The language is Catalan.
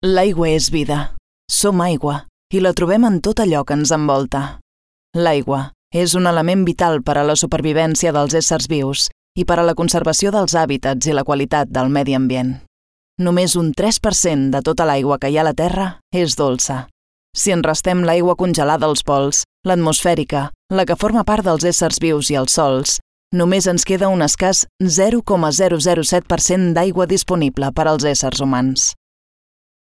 L'aigua és vida. Som aigua i la trobem en tot allò que ens envolta. L'aigua és un element vital per a la supervivència dels éssers vius i per a la conservació dels hàbitats i la qualitat del medi ambient. Només un 3% de tota l'aigua que hi ha a la Terra és dolça. Si en restem l'aigua congelada als pols, l'atmosfèrica, la que forma part dels éssers vius i els sols, només ens queda un escàs 0,007% d'aigua disponible per als éssers humans.